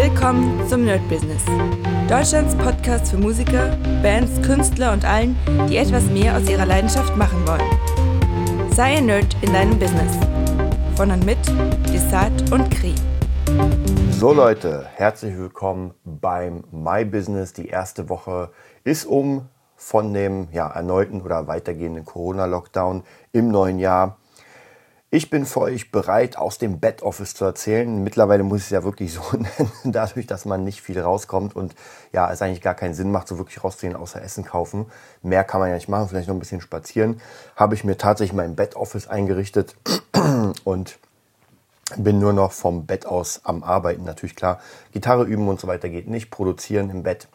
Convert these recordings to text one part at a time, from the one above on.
Willkommen zum Nerd Business. Deutschlands Podcast für Musiker, Bands, Künstler und allen, die etwas mehr aus ihrer Leidenschaft machen wollen. Sei ein Nerd in deinem Business. Von und mit Desart und Kri. So Leute, herzlich willkommen beim My Business. Die erste Woche ist um von dem ja, erneuten oder weitergehenden Corona-Lockdown im neuen Jahr. Ich bin für euch bereit, aus dem Bed-Office zu erzählen. Mittlerweile muss ich es ja wirklich so nennen, dadurch, dass man nicht viel rauskommt und ja, es eigentlich gar keinen Sinn macht, so wirklich rauszugehen, außer Essen kaufen. Mehr kann man ja nicht machen, vielleicht noch ein bisschen spazieren. Habe ich mir tatsächlich mein Bed-Office eingerichtet und bin nur noch vom Bett aus am Arbeiten. Natürlich klar, Gitarre üben und so weiter geht nicht. Produzieren im Bett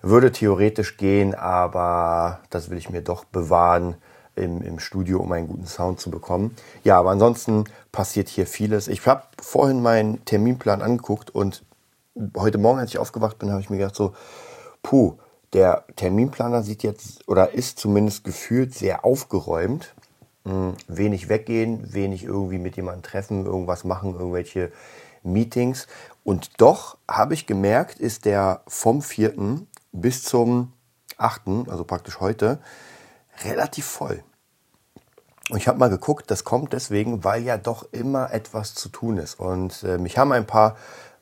würde theoretisch gehen, aber das will ich mir doch bewahren im, im Studio, um einen guten Sound zu bekommen. Ja, aber ansonsten passiert hier vieles. Ich habe vorhin meinen Terminplan angeguckt und heute Morgen, als ich aufgewacht bin, habe ich mir gedacht so, puh, der Terminplaner sieht jetzt oder ist zumindest gefühlt sehr aufgeräumt. Hm, wenig weggehen, wenig irgendwie mit jemandem treffen, irgendwas machen, irgendwelche Meetings. Und doch habe ich gemerkt, ist der vom 4. bis zum 8., also praktisch heute, relativ voll. Und ich habe mal geguckt, das kommt deswegen, weil ja doch immer etwas zu tun ist. Und äh, mich haben ein paar,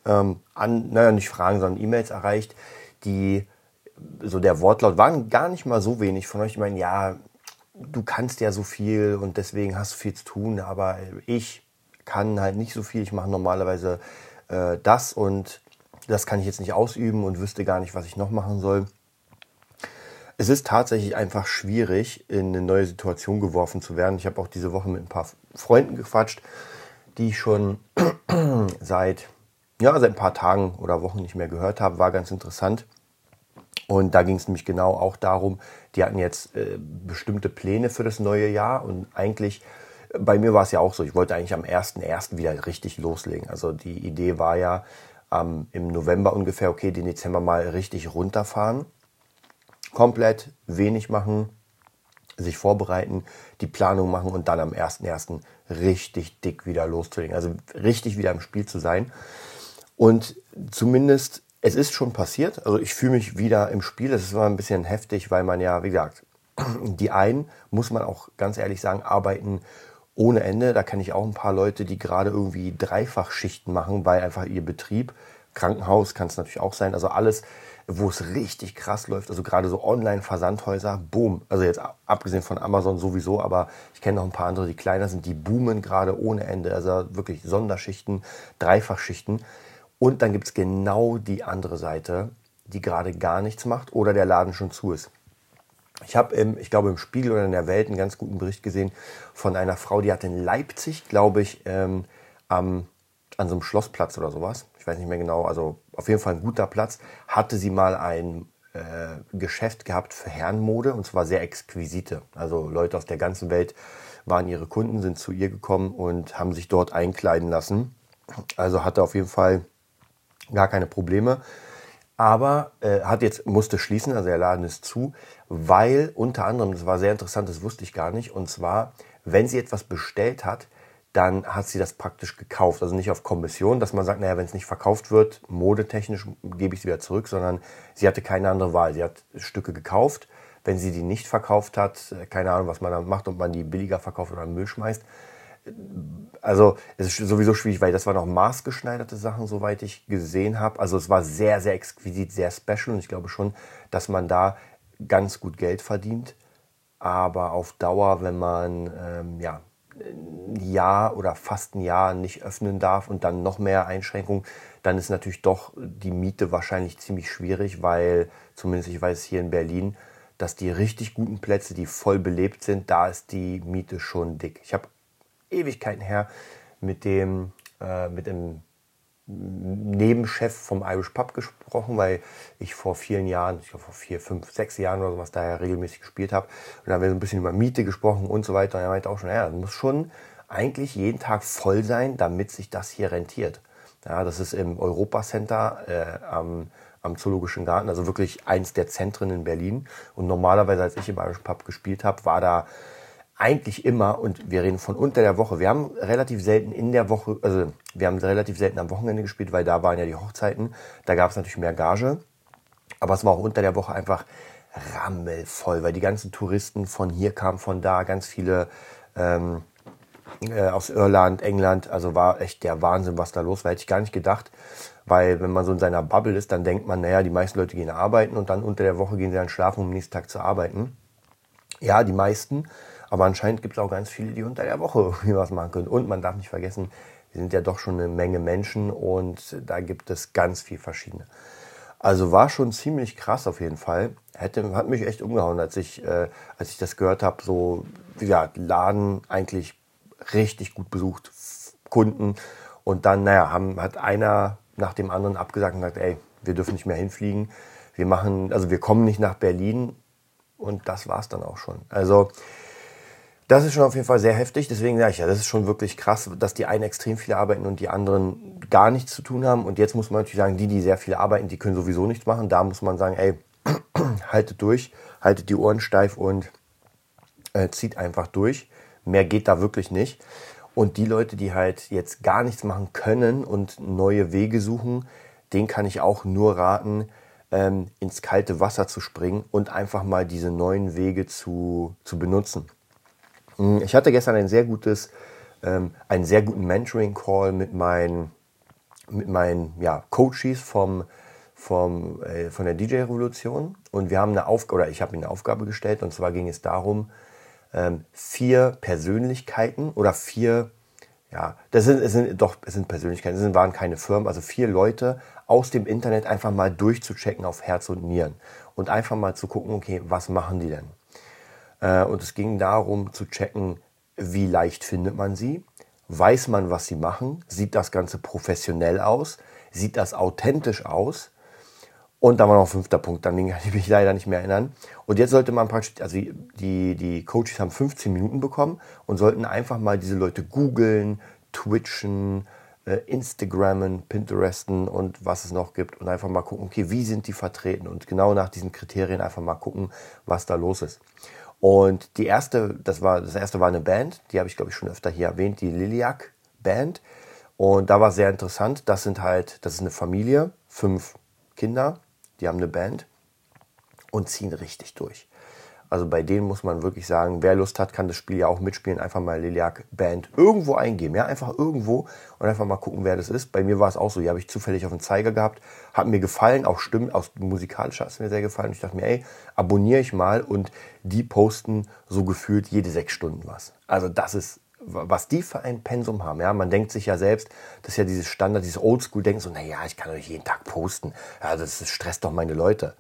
ähm, an, naja, nicht Fragen, sondern E-Mails erreicht, die so der Wortlaut waren gar nicht mal so wenig von euch. Ich meine, ja, du kannst ja so viel und deswegen hast du viel zu tun, aber ich kann halt nicht so viel. Ich mache normalerweise äh, das und das kann ich jetzt nicht ausüben und wüsste gar nicht, was ich noch machen soll es ist tatsächlich einfach schwierig, in eine neue Situation geworfen zu werden. Ich habe auch diese Woche mit ein paar Freunden gequatscht, die ich schon seit, ja, seit ein paar Tagen oder Wochen nicht mehr gehört habe. War ganz interessant. Und da ging es nämlich genau auch darum, die hatten jetzt äh, bestimmte Pläne für das neue Jahr und eigentlich, bei mir war es ja auch so, ich wollte eigentlich am 1.1. wieder richtig loslegen. Also die Idee war ja ähm, im November ungefähr, okay, den Dezember mal richtig runterfahren komplett wenig machen, sich vorbereiten, die Planung machen und dann am 1.1. richtig dick wieder loszulegen. Also richtig wieder im Spiel zu sein. Und zumindest, es ist schon passiert. Also ich fühle mich wieder im Spiel. Es ist immer ein bisschen heftig, weil man ja, wie gesagt, die einen, muss man auch ganz ehrlich sagen, arbeiten ohne Ende. Da kenne ich auch ein paar Leute, die gerade irgendwie Dreifachschichten machen, weil einfach ihr Betrieb, Krankenhaus kann es natürlich auch sein, also alles wo es richtig krass läuft, also gerade so Online-Versandhäuser, boom. Also jetzt abgesehen von Amazon sowieso, aber ich kenne noch ein paar andere, die kleiner sind, die boomen gerade ohne Ende. Also wirklich Sonderschichten, Dreifachschichten. Und dann gibt es genau die andere Seite, die gerade gar nichts macht oder der Laden schon zu ist. Ich habe, ich glaube, im Spiegel oder in der Welt einen ganz guten Bericht gesehen von einer Frau, die hat in Leipzig, glaube ich, ähm, am an so einem Schlossplatz oder sowas, ich weiß nicht mehr genau, also auf jeden Fall ein guter Platz, hatte sie mal ein äh, Geschäft gehabt für Herrenmode und zwar sehr exquisite. Also Leute aus der ganzen Welt waren ihre Kunden, sind zu ihr gekommen und haben sich dort einkleiden lassen. Also hatte auf jeden Fall gar keine Probleme. Aber äh, hat jetzt musste schließen, also der Laden ist zu, weil unter anderem, das war sehr interessant, das wusste ich gar nicht, und zwar, wenn sie etwas bestellt hat, dann hat sie das praktisch gekauft. Also nicht auf Kommission, dass man sagt, naja, wenn es nicht verkauft wird, modetechnisch gebe ich es wieder zurück, sondern sie hatte keine andere Wahl. Sie hat Stücke gekauft. Wenn sie die nicht verkauft hat, keine Ahnung, was man dann macht, ob man die billiger verkauft oder in Müll schmeißt. Also es ist sowieso schwierig, weil das waren auch maßgeschneiderte Sachen, soweit ich gesehen habe. Also es war sehr, sehr exquisit, sehr special und ich glaube schon, dass man da ganz gut Geld verdient. Aber auf Dauer, wenn man ähm, ja, ein Jahr oder fast ein Jahr nicht öffnen darf und dann noch mehr Einschränkungen, dann ist natürlich doch die Miete wahrscheinlich ziemlich schwierig, weil zumindest ich weiß hier in Berlin, dass die richtig guten Plätze, die voll belebt sind, da ist die Miete schon dick. Ich habe Ewigkeiten her mit dem, äh, mit dem Nebenchef vom Irish Pub gesprochen, weil ich vor vielen Jahren, ich glaube vor vier, fünf, sechs Jahren oder sowas daher regelmäßig gespielt habe. Und da haben wir so ein bisschen über Miete gesprochen und so weiter. Und er meinte auch schon, ja, das muss schon eigentlich jeden Tag voll sein, damit sich das hier rentiert. Ja, das ist im Europacenter äh, am, am Zoologischen Garten, also wirklich eins der Zentren in Berlin. Und normalerweise, als ich im Irish Pub gespielt habe, war da eigentlich immer, und wir reden von unter der Woche, wir haben relativ selten in der Woche, also wir haben relativ selten am Wochenende gespielt, weil da waren ja die Hochzeiten, da gab es natürlich mehr Gage, aber es war auch unter der Woche einfach rammelvoll, weil die ganzen Touristen von hier kamen, von da, ganz viele ähm, äh, aus Irland, England, also war echt der Wahnsinn, was da los war, hätte ich gar nicht gedacht, weil wenn man so in seiner Bubble ist, dann denkt man, naja, die meisten Leute gehen arbeiten und dann unter der Woche gehen sie dann schlafen, um am nächsten Tag zu arbeiten. Ja, die meisten, aber anscheinend gibt es auch ganz viele, die unter der Woche irgendwie was machen können. Und man darf nicht vergessen, wir sind ja doch schon eine Menge Menschen und da gibt es ganz viel verschiedene. Also war schon ziemlich krass auf jeden Fall. Hätte, hat mich echt umgehauen, als ich, äh, als ich das gehört habe. So, ja, Laden eigentlich richtig gut besucht, Kunden. Und dann, naja, haben, hat einer nach dem anderen abgesagt und gesagt, ey, wir dürfen nicht mehr hinfliegen. Wir machen, also wir kommen nicht nach Berlin. Und das war es dann auch schon. Also das ist schon auf jeden Fall sehr heftig. Deswegen sage ich ja, das ist schon wirklich krass, dass die einen extrem viel arbeiten und die anderen gar nichts zu tun haben. Und jetzt muss man natürlich sagen, die, die sehr viel arbeiten, die können sowieso nichts machen. Da muss man sagen, ey, haltet durch, haltet die Ohren steif und äh, zieht einfach durch. Mehr geht da wirklich nicht. Und die Leute, die halt jetzt gar nichts machen können und neue Wege suchen, denen kann ich auch nur raten, ähm, ins kalte Wasser zu springen und einfach mal diese neuen Wege zu, zu benutzen. Hm, ich hatte gestern ein sehr gutes, ähm, einen sehr guten Mentoring-Call mit meinen, mit meinen ja, Coaches vom, vom, äh, von der DJ-Revolution. Und wir haben eine Aufgabe, oder ich habe ihnen eine Aufgabe gestellt, und zwar ging es darum, ähm, vier Persönlichkeiten oder vier, ja, das sind, es sind doch, es sind Persönlichkeiten, es waren keine Firmen, also vier Leute aus dem Internet einfach mal durchzuchecken auf Herz und Nieren und einfach mal zu gucken, okay, was machen die denn? Äh, und es ging darum zu checken, wie leicht findet man sie, weiß man, was sie machen, sieht das Ganze professionell aus, sieht das authentisch aus. Und da war noch ein fünfter Punkt, dann kann ich mich leider nicht mehr erinnern. Und jetzt sollte man praktisch, also die, die Coaches haben 15 Minuten bekommen und sollten einfach mal diese Leute googeln, twitchen, äh, Instagrammen, Pinteresten und was es noch gibt und einfach mal gucken, okay, wie sind die vertreten und genau nach diesen Kriterien einfach mal gucken, was da los ist. Und die erste, das war, das erste war eine Band, die habe ich glaube ich schon öfter hier erwähnt, die Liliac Band. Und da war sehr interessant. Das sind halt, das ist eine Familie, fünf Kinder, die haben eine Band und ziehen richtig durch. Also bei denen muss man wirklich sagen, wer Lust hat, kann das Spiel ja auch mitspielen. Einfach mal Liliac Band irgendwo eingeben. Ja, einfach irgendwo und einfach mal gucken, wer das ist. Bei mir war es auch so. Die habe ich zufällig auf dem Zeiger gehabt. Hat mir gefallen, auch Stimmen, aus musikalischer hat es mir sehr gefallen. Ich dachte mir, ey, abonniere ich mal und die posten so gefühlt jede sechs Stunden was. Also das ist was die für ein Pensum haben. Ja, man denkt sich ja selbst, das ist ja dieses Standard, dieses Oldschool-Denken, so, naja, ich kann euch jeden Tag posten. Ja, das stresst doch meine Leute.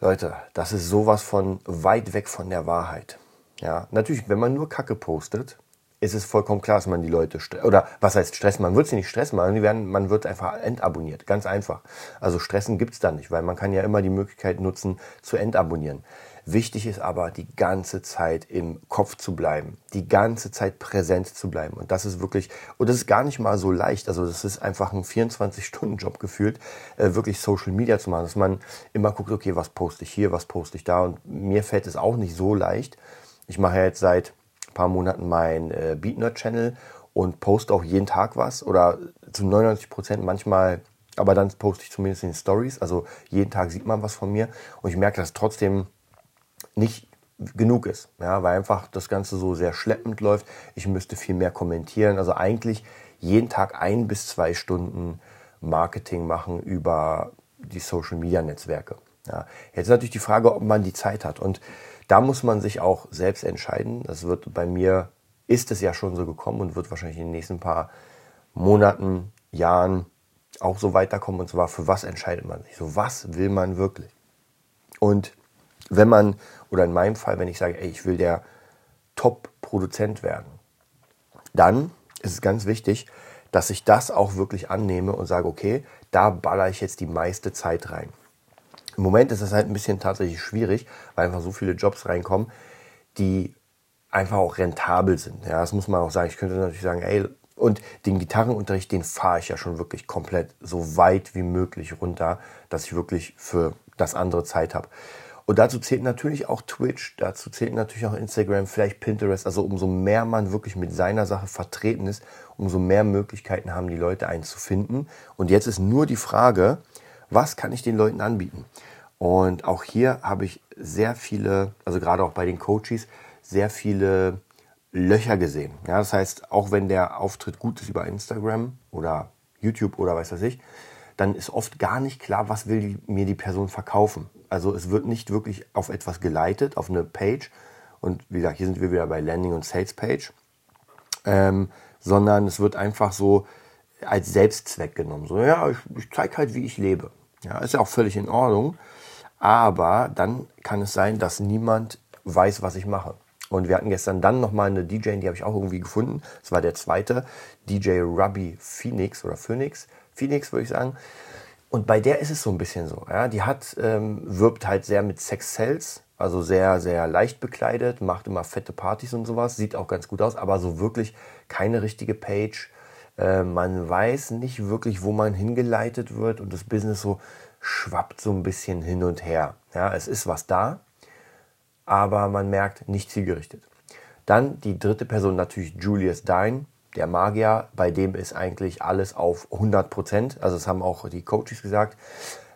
Leute, das ist sowas von weit weg von der Wahrheit. Ja, natürlich, wenn man nur Kacke postet, ist es vollkommen klar, dass man die Leute oder was heißt stressen? Man wird sie nicht stressen, man, werden, man wird einfach entabonniert, ganz einfach. Also stressen gibt's da nicht, weil man kann ja immer die Möglichkeit nutzen zu entabonnieren. Wichtig ist aber, die ganze Zeit im Kopf zu bleiben, die ganze Zeit präsent zu bleiben. Und das ist wirklich, und das ist gar nicht mal so leicht. Also das ist einfach ein 24-Stunden-Job gefühlt, äh, wirklich Social Media zu machen, dass man immer guckt, okay, was poste ich hier, was poste ich da. Und mir fällt es auch nicht so leicht. Ich mache ja jetzt seit ein paar Monaten meinen äh, BeatNerd-Channel und poste auch jeden Tag was oder zu 99 Prozent manchmal aber dann poste ich zumindest in den Stories. Also jeden Tag sieht man was von mir. Und ich merke, dass trotzdem nicht genug ist, ja, weil einfach das Ganze so sehr schleppend läuft. Ich müsste viel mehr kommentieren. Also eigentlich jeden Tag ein bis zwei Stunden Marketing machen über die Social Media Netzwerke. Ja. Jetzt ist natürlich die Frage, ob man die Zeit hat. Und da muss man sich auch selbst entscheiden. Das wird bei mir, ist es ja schon so gekommen und wird wahrscheinlich in den nächsten paar Monaten, Jahren auch so weiterkommen. Und zwar, für was entscheidet man sich? So, was will man wirklich? Und wenn man, oder in meinem Fall, wenn ich sage, ey, ich will der Top-Produzent werden, dann ist es ganz wichtig, dass ich das auch wirklich annehme und sage, okay, da baller ich jetzt die meiste Zeit rein. Im Moment ist es halt ein bisschen tatsächlich schwierig, weil einfach so viele Jobs reinkommen, die einfach auch rentabel sind. Ja, das muss man auch sagen. Ich könnte natürlich sagen, ey, und den Gitarrenunterricht, den fahre ich ja schon wirklich komplett so weit wie möglich runter, dass ich wirklich für das andere Zeit habe. Und dazu zählt natürlich auch Twitch, dazu zählt natürlich auch Instagram, vielleicht Pinterest. Also umso mehr man wirklich mit seiner Sache vertreten ist, umso mehr Möglichkeiten haben die Leute einen zu finden. Und jetzt ist nur die Frage, was kann ich den Leuten anbieten? Und auch hier habe ich sehr viele, also gerade auch bei den Coaches, sehr viele Löcher gesehen. Ja, das heißt, auch wenn der Auftritt gut ist über Instagram oder YouTube oder weiß was ich, dann ist oft gar nicht klar, was will die, mir die Person verkaufen. Also es wird nicht wirklich auf etwas geleitet, auf eine Page. Und wie gesagt, hier sind wir wieder bei Landing und Sales Page. Ähm, sondern es wird einfach so als Selbstzweck genommen. So, ja, ich, ich zeige halt, wie ich lebe. Ja, ist ja auch völlig in Ordnung. Aber dann kann es sein, dass niemand weiß, was ich mache. Und wir hatten gestern dann nochmal eine DJ, die habe ich auch irgendwie gefunden. Das war der zweite, DJ Ruby Phoenix oder Phoenix. Phoenix würde ich sagen. Und bei der ist es so ein bisschen so. Ja? Die hat, ähm, wirbt halt sehr mit Sex Cells, also sehr, sehr leicht bekleidet, macht immer fette Partys und sowas, sieht auch ganz gut aus, aber so wirklich keine richtige Page. Äh, man weiß nicht wirklich, wo man hingeleitet wird und das Business so schwappt so ein bisschen hin und her. Ja, es ist was da, aber man merkt nicht zielgerichtet. Dann die dritte Person natürlich Julius Dine, der Magier, bei dem ist eigentlich alles auf 100 Prozent. Also das haben auch die Coaches gesagt.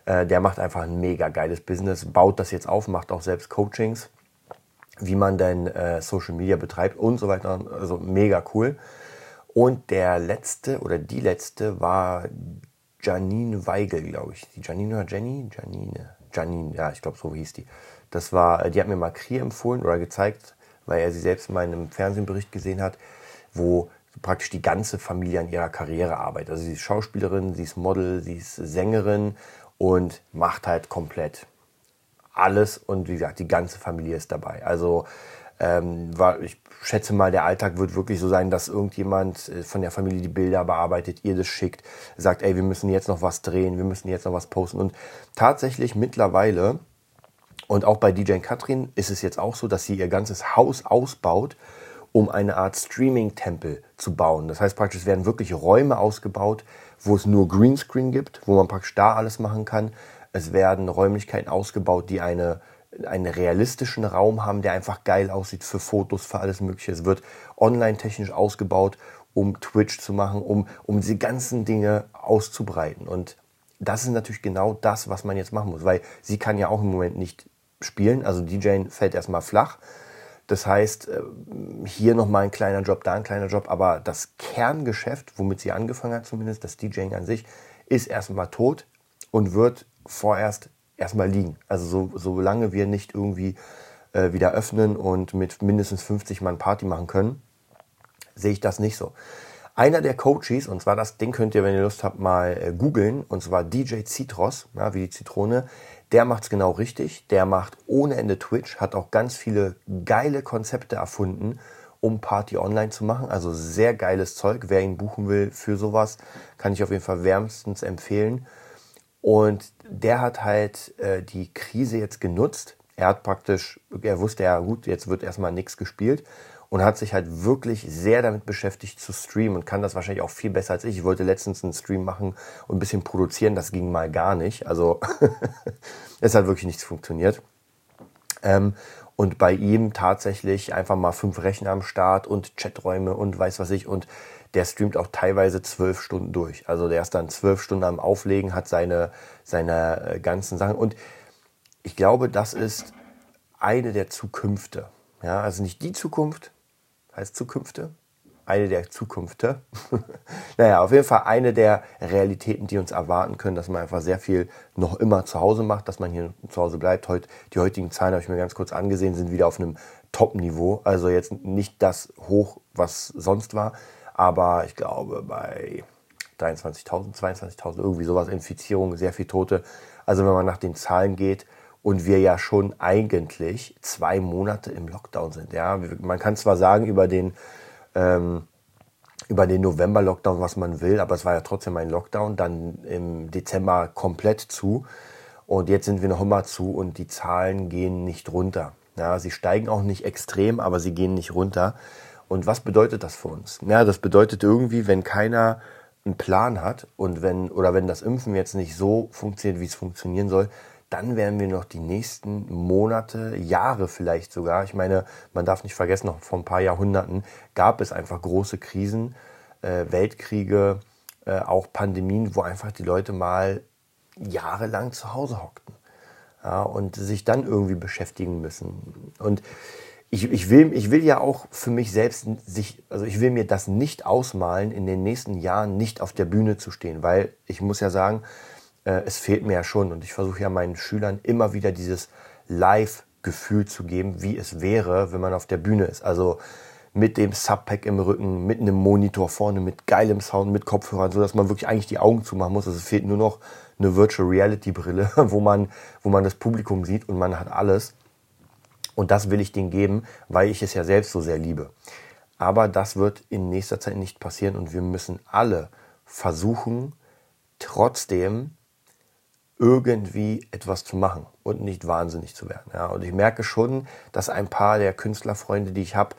Äh, der macht einfach ein mega geiles Business, baut das jetzt auf, macht auch selbst Coachings, wie man denn äh, Social Media betreibt und so weiter. Also mega cool. Und der letzte oder die letzte war Janine Weigel, glaube ich. Die Janine oder Jenny? Janine. Janine, ja, ich glaube, so hieß die. Das war, die hat mir mal Krie empfohlen oder gezeigt, weil er sie selbst in einem Fernsehbericht gesehen hat, wo praktisch die ganze Familie an ihrer Karriere arbeitet. Also sie ist Schauspielerin, sie ist Model, sie ist Sängerin und macht halt komplett alles und wie gesagt, die ganze Familie ist dabei. Also ähm, war, ich schätze mal, der Alltag wird wirklich so sein, dass irgendjemand äh, von der Familie die Bilder bearbeitet, ihr das schickt, sagt, ey, wir müssen jetzt noch was drehen, wir müssen jetzt noch was posten. Und tatsächlich mittlerweile, und auch bei DJ Katrin ist es jetzt auch so, dass sie ihr ganzes Haus ausbaut, um eine Art Streaming-Tempel zu bauen. Das heißt praktisch, es werden wirklich Räume ausgebaut, wo es nur Greenscreen gibt, wo man praktisch da alles machen kann. Es werden Räumlichkeiten ausgebaut, die eine einen realistischen Raum haben, der einfach geil aussieht für Fotos, für alles Mögliche. Es wird online technisch ausgebaut, um Twitch zu machen, um, um diese ganzen Dinge auszubreiten. Und das ist natürlich genau das, was man jetzt machen muss, weil sie kann ja auch im Moment nicht spielen. Also DJ fällt erstmal flach. Das heißt, äh, hier nochmal ein kleiner Job, da ein kleiner Job, aber das Kerngeschäft, womit sie angefangen hat, zumindest das DJing an sich, ist erstmal tot und wird vorerst erstmal liegen. Also so, solange wir nicht irgendwie äh, wieder öffnen und mit mindestens 50 Mann Party machen können, sehe ich das nicht so. Einer der Coaches, und zwar das Ding könnt ihr, wenn ihr Lust habt, mal äh, googeln, und zwar DJ Citros, ja, wie die Zitrone, der macht es genau richtig. Der macht ohne Ende Twitch, hat auch ganz viele geile Konzepte erfunden, um Party online zu machen. Also sehr geiles Zeug. Wer ihn buchen will für sowas, kann ich auf jeden Fall wärmstens empfehlen. Und der hat halt äh, die Krise jetzt genutzt. Er hat praktisch, er wusste ja gut, jetzt wird erstmal nichts gespielt und hat sich halt wirklich sehr damit beschäftigt zu streamen und kann das wahrscheinlich auch viel besser als ich. Ich wollte letztens einen Stream machen und ein bisschen produzieren, das ging mal gar nicht. Also es hat wirklich nichts funktioniert. Ähm, und bei ihm tatsächlich einfach mal fünf Rechner am Start und Chaträume und weiß was ich und der streamt auch teilweise zwölf Stunden durch. Also der ist dann zwölf Stunden am Auflegen, hat seine, seine äh, ganzen Sachen. Und ich glaube, das ist eine der Zukünfte. Ja, also nicht die Zukunft, heißt Zukünfte, eine der Zukünfte. naja, auf jeden Fall eine der Realitäten, die uns erwarten können, dass man einfach sehr viel noch immer zu Hause macht, dass man hier zu Hause bleibt. Heute, die heutigen Zahlen habe ich mir ganz kurz angesehen, sind wieder auf einem Top-Niveau. Also jetzt nicht das hoch, was sonst war, aber ich glaube bei 23.000, 22.000, irgendwie sowas, Infizierungen, sehr viel Tote. Also wenn man nach den Zahlen geht und wir ja schon eigentlich zwei Monate im Lockdown sind. Ja, man kann zwar sagen über den ähm, den November-Lockdown, was man will, aber es war ja trotzdem ein Lockdown, dann im Dezember komplett zu und jetzt sind wir noch immer zu und die Zahlen gehen nicht runter. Ja, sie steigen auch nicht extrem, aber sie gehen nicht runter. Und was bedeutet das für uns? Ja, das bedeutet irgendwie, wenn keiner einen Plan hat und wenn, oder wenn das Impfen jetzt nicht so funktioniert, wie es funktionieren soll, dann werden wir noch die nächsten Monate, Jahre vielleicht sogar, ich meine, man darf nicht vergessen, noch vor ein paar Jahrhunderten gab es einfach große Krisen, äh, Weltkriege, äh, auch Pandemien, wo einfach die Leute mal jahrelang zu Hause hockten ja, und sich dann irgendwie beschäftigen müssen. Und ich, ich, will, ich will ja auch für mich selbst sich, also ich will mir das nicht ausmalen, in den nächsten Jahren nicht auf der Bühne zu stehen, weil ich muss ja sagen, äh, es fehlt mir ja schon und ich versuche ja meinen Schülern immer wieder dieses Live-Gefühl zu geben, wie es wäre, wenn man auf der Bühne ist. Also mit dem Subpack im Rücken, mit einem Monitor vorne, mit geilem Sound, mit Kopfhörern, so dass man wirklich eigentlich die Augen zumachen muss. Also es fehlt nur noch eine Virtual Reality Brille, wo man, wo man das Publikum sieht und man hat alles. Und das will ich denen geben, weil ich es ja selbst so sehr liebe. Aber das wird in nächster Zeit nicht passieren und wir müssen alle versuchen, trotzdem irgendwie etwas zu machen und nicht wahnsinnig zu werden. Ja, und ich merke schon, dass ein paar der Künstlerfreunde, die ich habe,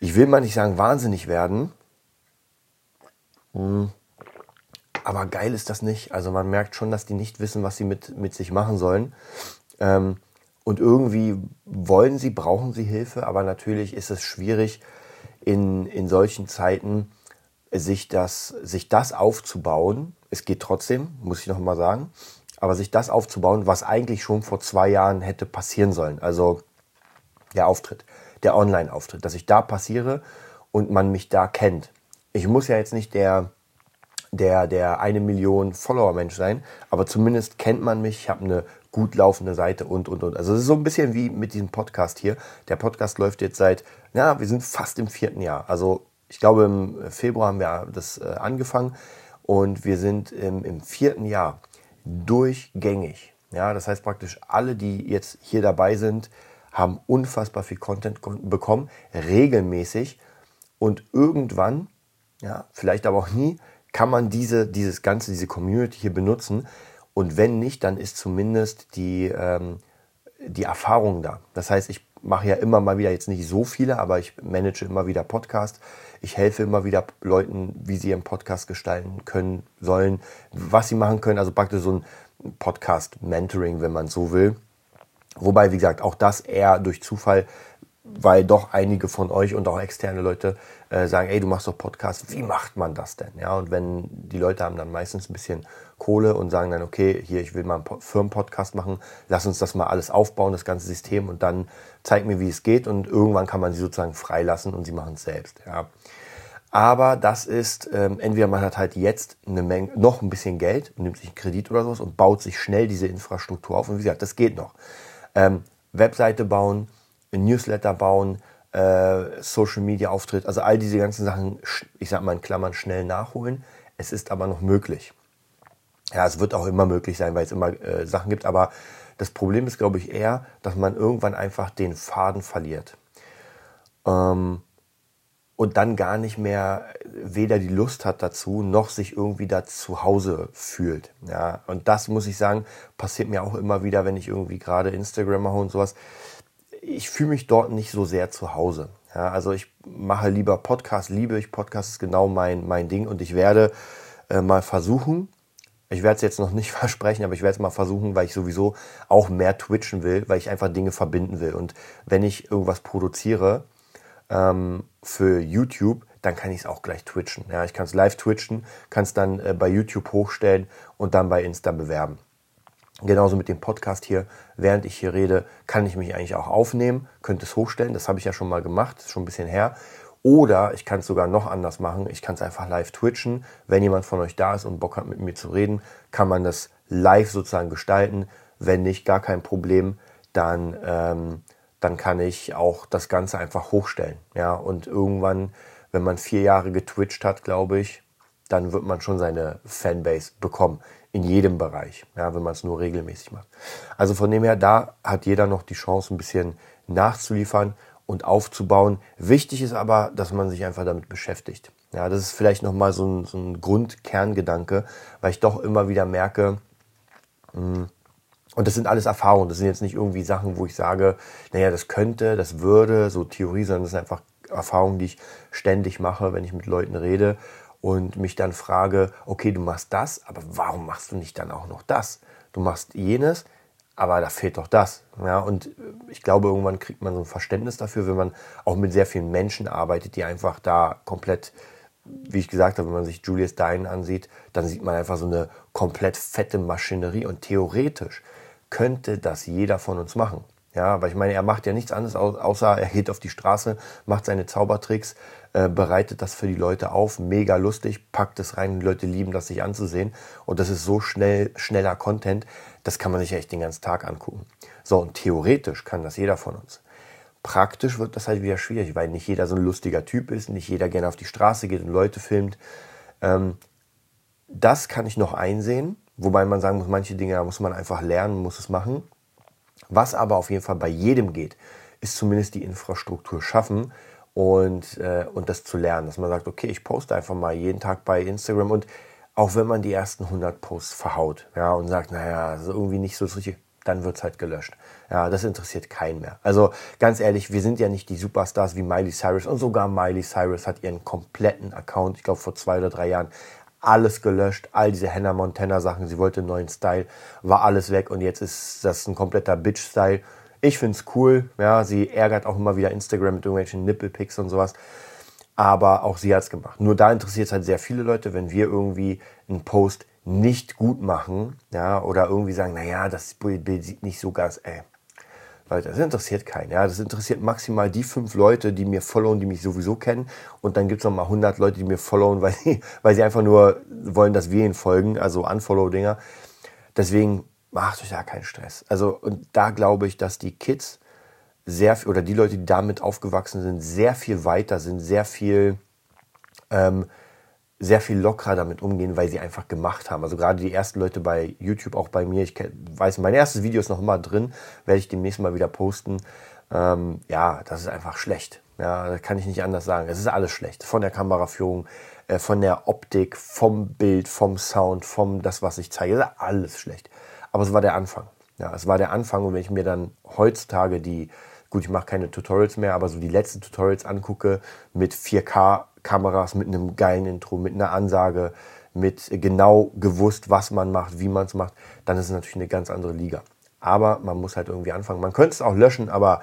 ich will mal nicht sagen wahnsinnig werden, hm, aber geil ist das nicht. Also man merkt schon, dass die nicht wissen, was sie mit, mit sich machen sollen. Ähm, und irgendwie wollen sie, brauchen sie Hilfe, aber natürlich ist es schwierig in, in solchen Zeiten, sich das, sich das aufzubauen. Es geht trotzdem, muss ich noch mal sagen, aber sich das aufzubauen, was eigentlich schon vor zwei Jahren hätte passieren sollen. Also der Auftritt, der Online-Auftritt, dass ich da passiere und man mich da kennt. Ich muss ja jetzt nicht der, der, der eine Million Follower-Mensch sein, aber zumindest kennt man mich. Ich habe eine gut laufende Seite und, und, und. Also es ist so ein bisschen wie mit diesem Podcast hier. Der Podcast läuft jetzt seit, ja, wir sind fast im vierten Jahr. Also ich glaube, im Februar haben wir das äh, angefangen und wir sind im, im vierten Jahr durchgängig. Ja, das heißt praktisch alle, die jetzt hier dabei sind, haben unfassbar viel Content bekommen, regelmäßig und irgendwann, ja, vielleicht aber auch nie, kann man diese, dieses ganze, diese Community hier benutzen, und wenn nicht, dann ist zumindest die, ähm, die Erfahrung da. Das heißt, ich mache ja immer mal wieder jetzt nicht so viele, aber ich manage immer wieder Podcasts. Ich helfe immer wieder Leuten, wie sie ihren Podcast gestalten können, sollen, was sie machen können. Also praktisch so ein Podcast-Mentoring, wenn man so will. Wobei, wie gesagt, auch das eher durch Zufall weil doch einige von euch und auch externe Leute äh, sagen, ey, du machst doch Podcast, wie macht man das denn? Ja, und wenn die Leute haben dann meistens ein bisschen Kohle und sagen dann, okay, hier, ich will mal einen Firmenpodcast machen, lass uns das mal alles aufbauen, das ganze System und dann zeig mir, wie es geht und irgendwann kann man sie sozusagen freilassen und sie machen es selbst. Ja. Aber das ist, ähm, entweder man hat halt jetzt eine Menge, noch ein bisschen Geld nimmt sich einen Kredit oder sowas und baut sich schnell diese Infrastruktur auf. Und wie gesagt, das geht noch. Ähm, Webseite bauen, Newsletter bauen, äh, Social Media Auftritt, also all diese ganzen Sachen, ich sag mal in Klammern, schnell nachholen. Es ist aber noch möglich. Ja, es wird auch immer möglich sein, weil es immer äh, Sachen gibt, aber das Problem ist, glaube ich, eher, dass man irgendwann einfach den Faden verliert. Ähm, und dann gar nicht mehr weder die Lust hat dazu, noch sich irgendwie da zu Hause fühlt. Ja, und das muss ich sagen, passiert mir auch immer wieder, wenn ich irgendwie gerade Instagram mache und sowas ich fühle mich dort nicht so sehr zu Hause. Ja, also ich mache lieber Podcast, liebe ich Podcast, ist genau mein, mein Ding und ich werde äh, mal versuchen, ich werde es jetzt noch nicht versprechen, aber ich werde es mal versuchen, weil ich sowieso auch mehr twitchen will, weil ich einfach Dinge verbinden will. Und wenn ich irgendwas produziere ähm, für YouTube, dann kann ich es auch gleich twitchen. Ja, ich kann es live twitchen, kann es dann äh, bei YouTube hochstellen und dann bei Insta bewerben. Genauso mit dem Podcast hier, während ich hier rede, kann ich mich eigentlich auch aufnehmen, könnte es hochstellen. Das habe ich ja schon mal gemacht, ist schon ein bisschen her. Oder ich kann es sogar noch anders machen. Ich kann es einfach live twitchen. Wenn jemand von euch da ist und Bock hat, mit mir zu reden, kann man das live sozusagen gestalten. Wenn nicht, gar kein Problem. Dann, ähm, dann kann ich auch das Ganze einfach hochstellen. Ja, und irgendwann, wenn man vier Jahre getwitcht hat, glaube ich, dann wird man schon seine Fanbase bekommen in jedem Bereich, ja, wenn man es nur regelmäßig macht. Also von dem her, da hat jeder noch die Chance, ein bisschen nachzuliefern und aufzubauen. Wichtig ist aber, dass man sich einfach damit beschäftigt. Ja, das ist vielleicht nochmal so ein, so ein Grundkerngedanke, weil ich doch immer wieder merke, hm, und das sind alles Erfahrungen, das sind jetzt nicht irgendwie Sachen, wo ich sage, naja, das könnte, das würde, so Theorie, sondern das sind einfach Erfahrungen, die ich ständig mache, wenn ich mit Leuten rede und mich dann frage, okay, du machst das, aber warum machst du nicht dann auch noch das? Du machst jenes, aber da fehlt doch das. Ja, und ich glaube, irgendwann kriegt man so ein Verständnis dafür, wenn man auch mit sehr vielen Menschen arbeitet, die einfach da komplett, wie ich gesagt habe, wenn man sich Julius Dine ansieht, dann sieht man einfach so eine komplett fette Maschinerie und theoretisch könnte das jeder von uns machen. Ja, weil ich meine, er macht ja nichts anderes, außer er geht auf die Straße, macht seine Zaubertricks, äh, bereitet das für die Leute auf, mega lustig, packt es rein, die Leute lieben das, sich anzusehen. Und das ist so schnell, schneller Content, das kann man sich echt den ganzen Tag angucken. So, und theoretisch kann das jeder von uns. Praktisch wird das halt wieder schwierig, weil nicht jeder so ein lustiger Typ ist, nicht jeder gerne auf die Straße geht und Leute filmt. Ähm, das kann ich noch einsehen, wobei man sagen muss, manche Dinge muss man einfach lernen, muss es machen. Was aber auf jeden Fall bei jedem geht, ist zumindest die Infrastruktur schaffen und, äh, und das zu lernen. Dass man sagt, okay, ich poste einfach mal jeden Tag bei Instagram und auch wenn man die ersten 100 Posts verhaut ja, und sagt, naja, das ist irgendwie nicht so richtig, dann wird es halt gelöscht. Ja, das interessiert keinen mehr. Also ganz ehrlich, wir sind ja nicht die Superstars wie Miley Cyrus und sogar Miley Cyrus hat ihren kompletten Account, ich glaube vor zwei oder drei Jahren, alles gelöscht, all diese Hannah Montana Sachen, sie wollte einen neuen Style, war alles weg und jetzt ist das ein kompletter Bitch-Style. Ich finde es cool, ja, sie ärgert auch immer wieder Instagram mit irgendwelchen Nippelpics und sowas, aber auch sie hat es gemacht. Nur da interessiert es halt sehr viele Leute, wenn wir irgendwie einen Post nicht gut machen, ja, oder irgendwie sagen, naja, das Bild sieht nicht so ganz, ey, Leute, das interessiert keinen. Ja? Das interessiert maximal die fünf Leute, die mir followen, die mich sowieso kennen. Und dann gibt es noch mal 100 Leute, die mir followen, weil sie, weil sie einfach nur wollen, dass wir ihnen folgen, also Unfollow-Dinger. Deswegen macht euch da keinen Stress. Also, und da glaube ich, dass die Kids sehr oder die Leute, die damit aufgewachsen sind, sehr viel weiter sind, sehr viel ähm, sehr viel lockerer damit umgehen, weil sie einfach gemacht haben. Also gerade die ersten Leute bei YouTube, auch bei mir, ich weiß, mein erstes Video ist noch immer drin, werde ich demnächst mal wieder posten. Ähm, ja, das ist einfach schlecht. Ja, das kann ich nicht anders sagen. Es ist alles schlecht. Von der Kameraführung, äh, von der Optik, vom Bild, vom Sound, vom das, was ich zeige. Ist alles schlecht. Aber es war der Anfang. Ja, es war der Anfang. Und wenn ich mir dann heutzutage die, gut, ich mache keine Tutorials mehr, aber so die letzten Tutorials angucke mit 4K Kameras mit einem geilen Intro, mit einer Ansage, mit genau gewusst, was man macht, wie man es macht, dann ist es natürlich eine ganz andere Liga. Aber man muss halt irgendwie anfangen. Man könnte es auch löschen, aber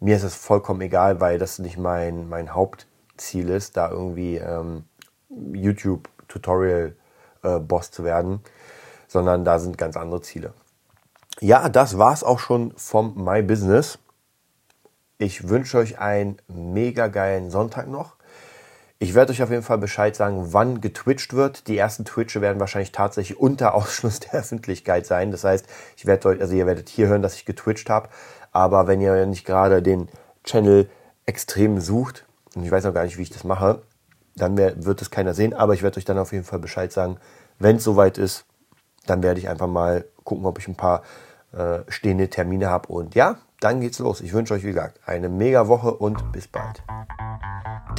mir ist es vollkommen egal, weil das nicht mein, mein Hauptziel ist, da irgendwie ähm, YouTube-Tutorial-Boss äh, zu werden, sondern da sind ganz andere Ziele. Ja, das war's auch schon vom My Business. Ich wünsche euch einen mega geilen Sonntag noch. Ich werde euch auf jeden Fall Bescheid sagen, wann getwitcht wird. Die ersten Twitche werden wahrscheinlich tatsächlich unter Ausschluss der Öffentlichkeit sein. Das heißt, ich werde euch, also ihr werdet hier hören, dass ich getwitcht habe. Aber wenn ihr nicht gerade den Channel extrem sucht, und ich weiß noch gar nicht, wie ich das mache, dann wird es keiner sehen. Aber ich werde euch dann auf jeden Fall Bescheid sagen, wenn es soweit ist. Dann werde ich einfach mal gucken, ob ich ein paar äh, stehende Termine habe. Und ja, dann geht's los. Ich wünsche euch, wie gesagt, eine mega Woche und bis bald.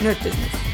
Nerd Business.